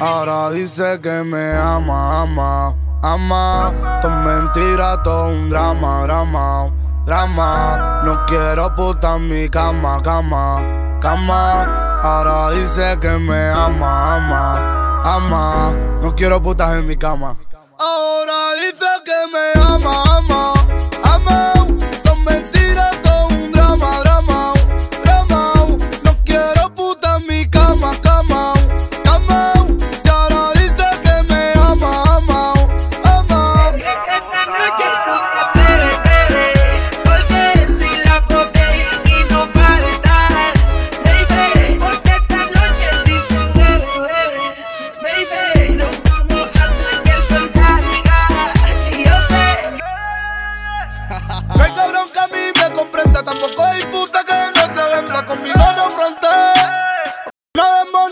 Ahora dice que me ama, ama, ama. Todo mentira, todo un drama, drama, drama. No quiero puta en mi cama, cama, cama. Ahora dice que me ama, ama, ama. No quiero putas en mi cama.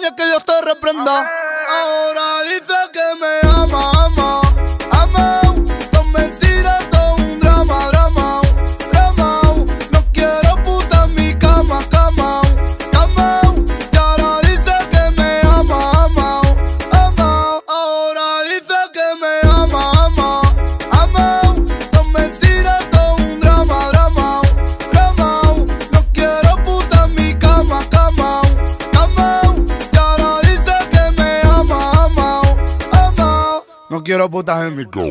Oye, que Dios te reprenda. Ahora dice No quiero putas en mi go.